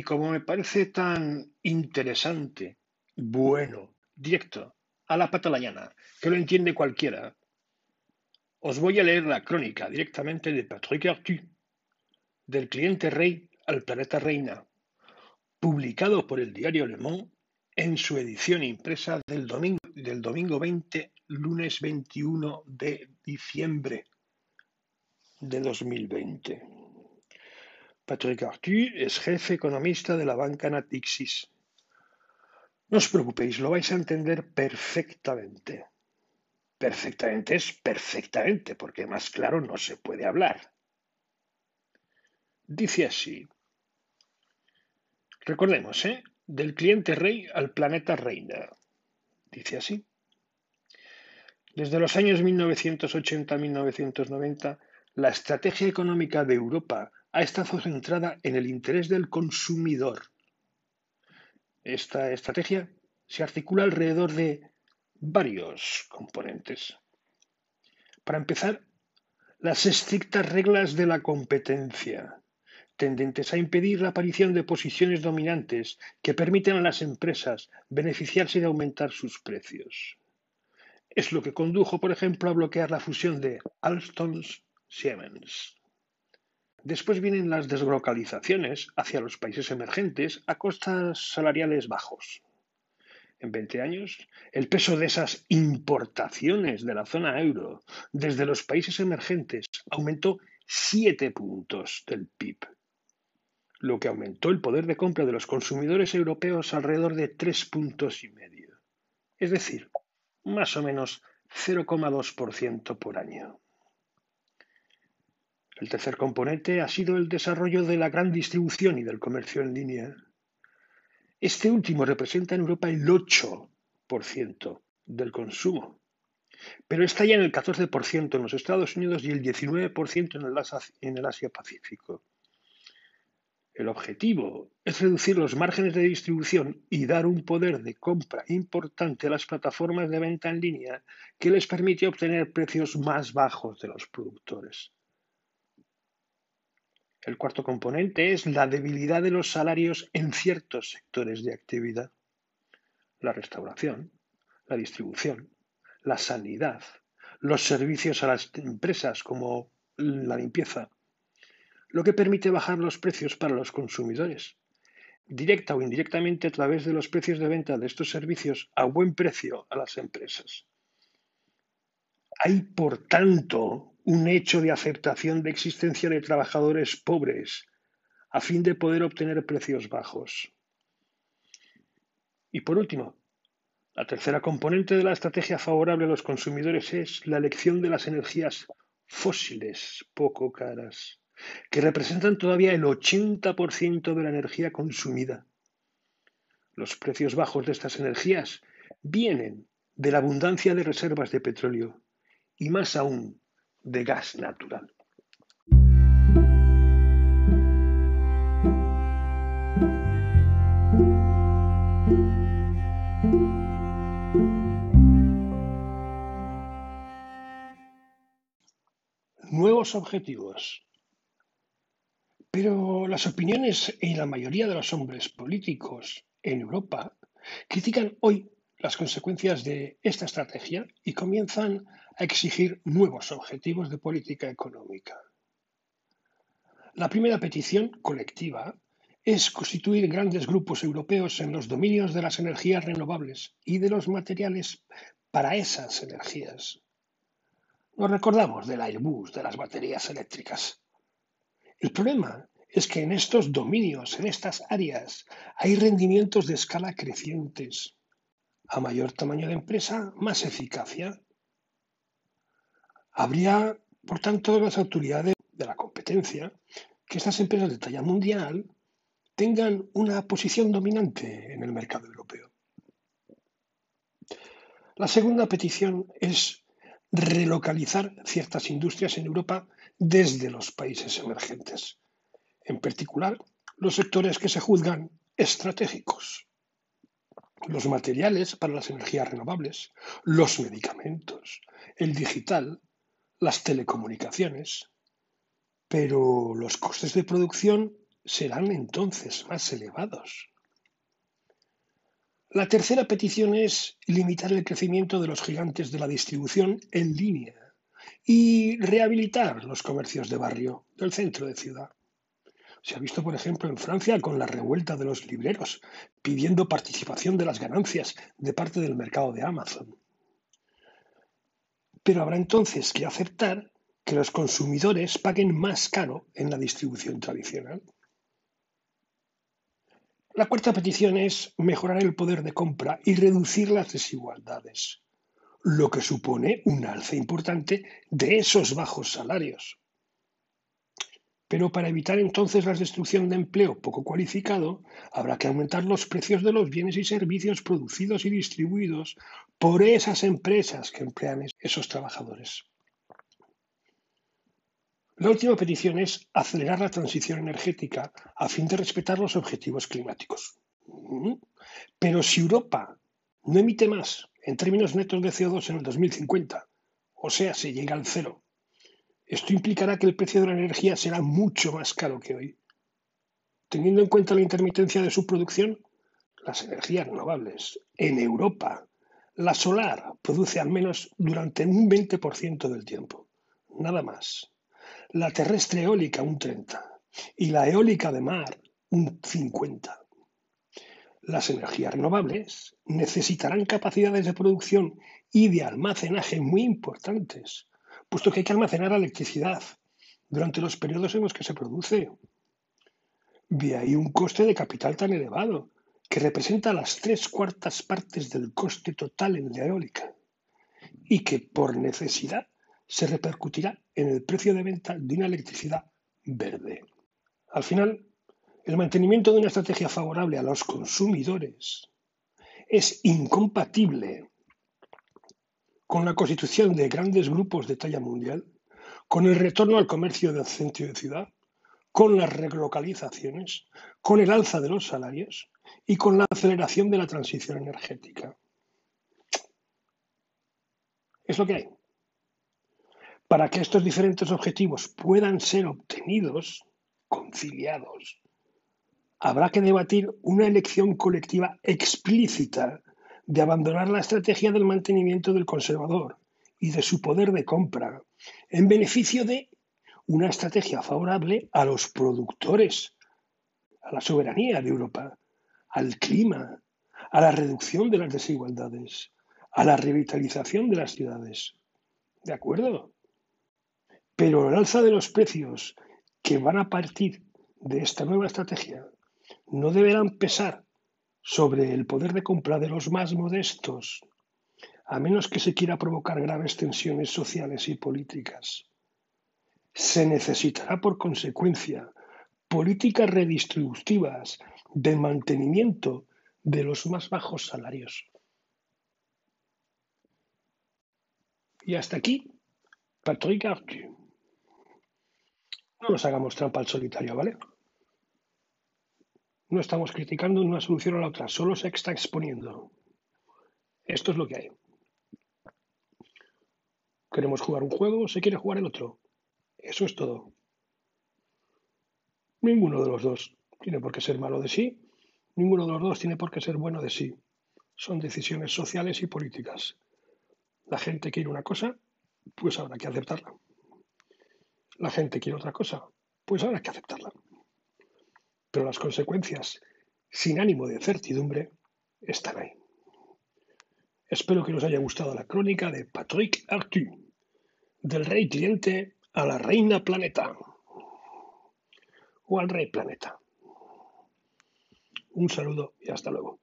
Y como me parece tan interesante, bueno, directo, a la pata que lo entiende cualquiera, os voy a leer la crónica directamente de Patrick Artu, del cliente rey al planeta reina, publicado por el diario Le Monde en su edición impresa del domingo, del domingo 20, lunes 21 de diciembre de 2020. Patrick Artu es jefe economista de la banca Natixis. No os preocupéis, lo vais a entender perfectamente. Perfectamente es perfectamente, porque más claro no se puede hablar. Dice así. Recordemos, ¿eh? Del cliente rey al planeta reina. Dice así. Desde los años 1980-1990, la estrategia económica de Europa ha estado centrada en el interés del consumidor. Esta estrategia se articula alrededor de varios componentes. Para empezar, las estrictas reglas de la competencia, tendentes a impedir la aparición de posiciones dominantes que permiten a las empresas beneficiarse de aumentar sus precios. Es lo que condujo, por ejemplo, a bloquear la fusión de Alstom Siemens. Después vienen las deslocalizaciones hacia los países emergentes a costas salariales bajos. En 20 años, el peso de esas importaciones de la zona euro desde los países emergentes aumentó 7 puntos del PIB lo que aumentó el poder de compra de los consumidores europeos alrededor de tres puntos y medio, es decir, más o menos 0,2% por año. El tercer componente ha sido el desarrollo de la gran distribución y del comercio en línea. Este último representa en Europa el 8% del consumo, pero está ya en el 14% en los Estados Unidos y el 19% en el Asia-Pacífico. El objetivo es reducir los márgenes de distribución y dar un poder de compra importante a las plataformas de venta en línea que les permite obtener precios más bajos de los productores. El cuarto componente es la debilidad de los salarios en ciertos sectores de actividad. La restauración, la distribución, la sanidad, los servicios a las empresas como la limpieza, lo que permite bajar los precios para los consumidores, directa o indirectamente a través de los precios de venta de estos servicios a buen precio a las empresas. Hay, por tanto, un hecho de aceptación de existencia de trabajadores pobres a fin de poder obtener precios bajos. Y por último, la tercera componente de la estrategia favorable a los consumidores es la elección de las energías fósiles poco caras que representan todavía el 80% de la energía consumida. Los precios bajos de estas energías vienen de la abundancia de reservas de petróleo y más aún de gas natural. Nuevos objetivos. Pero las opiniones y la mayoría de los hombres políticos en Europa critican hoy las consecuencias de esta estrategia y comienzan a exigir nuevos objetivos de política económica. La primera petición colectiva es constituir grandes grupos europeos en los dominios de las energías renovables y de los materiales para esas energías. Nos recordamos del Airbus, de las baterías eléctricas. El problema es que en estos dominios, en estas áreas, hay rendimientos de escala crecientes. A mayor tamaño de empresa, más eficacia. Habría, por tanto, las autoridades de la competencia que estas empresas de talla mundial tengan una posición dominante en el mercado europeo. La segunda petición es relocalizar ciertas industrias en Europa desde los países emergentes, en particular los sectores que se juzgan estratégicos, los materiales para las energías renovables, los medicamentos, el digital, las telecomunicaciones, pero los costes de producción serán entonces más elevados. La tercera petición es limitar el crecimiento de los gigantes de la distribución en línea y rehabilitar los comercios de barrio del centro de ciudad. Se ha visto, por ejemplo, en Francia con la revuelta de los libreros, pidiendo participación de las ganancias de parte del mercado de Amazon. Pero habrá entonces que aceptar que los consumidores paguen más caro en la distribución tradicional. La cuarta petición es mejorar el poder de compra y reducir las desigualdades, lo que supone un alza importante de esos bajos salarios. Pero para evitar entonces la destrucción de empleo poco cualificado, habrá que aumentar los precios de los bienes y servicios producidos y distribuidos por esas empresas que emplean esos trabajadores. La última petición es acelerar la transición energética a fin de respetar los objetivos climáticos. Pero si Europa no emite más en términos netos de CO2 en el 2050, o sea, se llega al cero, esto implicará que el precio de la energía será mucho más caro que hoy. Teniendo en cuenta la intermitencia de su producción, las energías renovables en Europa, la solar produce al menos durante un 20% del tiempo, nada más. La terrestre eólica un 30% y la eólica de mar un 50%. Las energías renovables necesitarán capacidades de producción y de almacenaje muy importantes puesto que hay que almacenar electricidad durante los periodos en los que se produce. De ahí un coste de capital tan elevado, que representa las tres cuartas partes del coste total en la eólica, y que por necesidad se repercutirá en el precio de venta de una electricidad verde. Al final, el mantenimiento de una estrategia favorable a los consumidores es incompatible con la constitución de grandes grupos de talla mundial, con el retorno al comercio del centro de ciudad, con las relocalizaciones, con el alza de los salarios y con la aceleración de la transición energética. Es lo que hay. Para que estos diferentes objetivos puedan ser obtenidos, conciliados, habrá que debatir una elección colectiva explícita de abandonar la estrategia del mantenimiento del conservador y de su poder de compra en beneficio de una estrategia favorable a los productores, a la soberanía de Europa, al clima, a la reducción de las desigualdades, a la revitalización de las ciudades. ¿De acuerdo? Pero el alza de los precios que van a partir de esta nueva estrategia no deberán pesar sobre el poder de compra de los más modestos, a menos que se quiera provocar graves tensiones sociales y políticas. Se necesitará, por consecuencia, políticas redistributivas de mantenimiento de los más bajos salarios. Y hasta aquí, Patrick Arthur. No nos hagamos trampa al solitario, ¿vale? No estamos criticando una solución a la otra, solo se está exponiendo. Esto es lo que hay. Queremos jugar un juego, se quiere jugar el otro. Eso es todo. Ninguno de los dos tiene por qué ser malo de sí, ninguno de los dos tiene por qué ser bueno de sí. Son decisiones sociales y políticas. La gente quiere una cosa, pues habrá que aceptarla. La gente quiere otra cosa, pues habrá que aceptarla pero las consecuencias, sin ánimo de certidumbre, están ahí. Espero que os haya gustado la crónica de Patrick Arthur, del rey cliente a la reina planeta, o al rey planeta. Un saludo y hasta luego.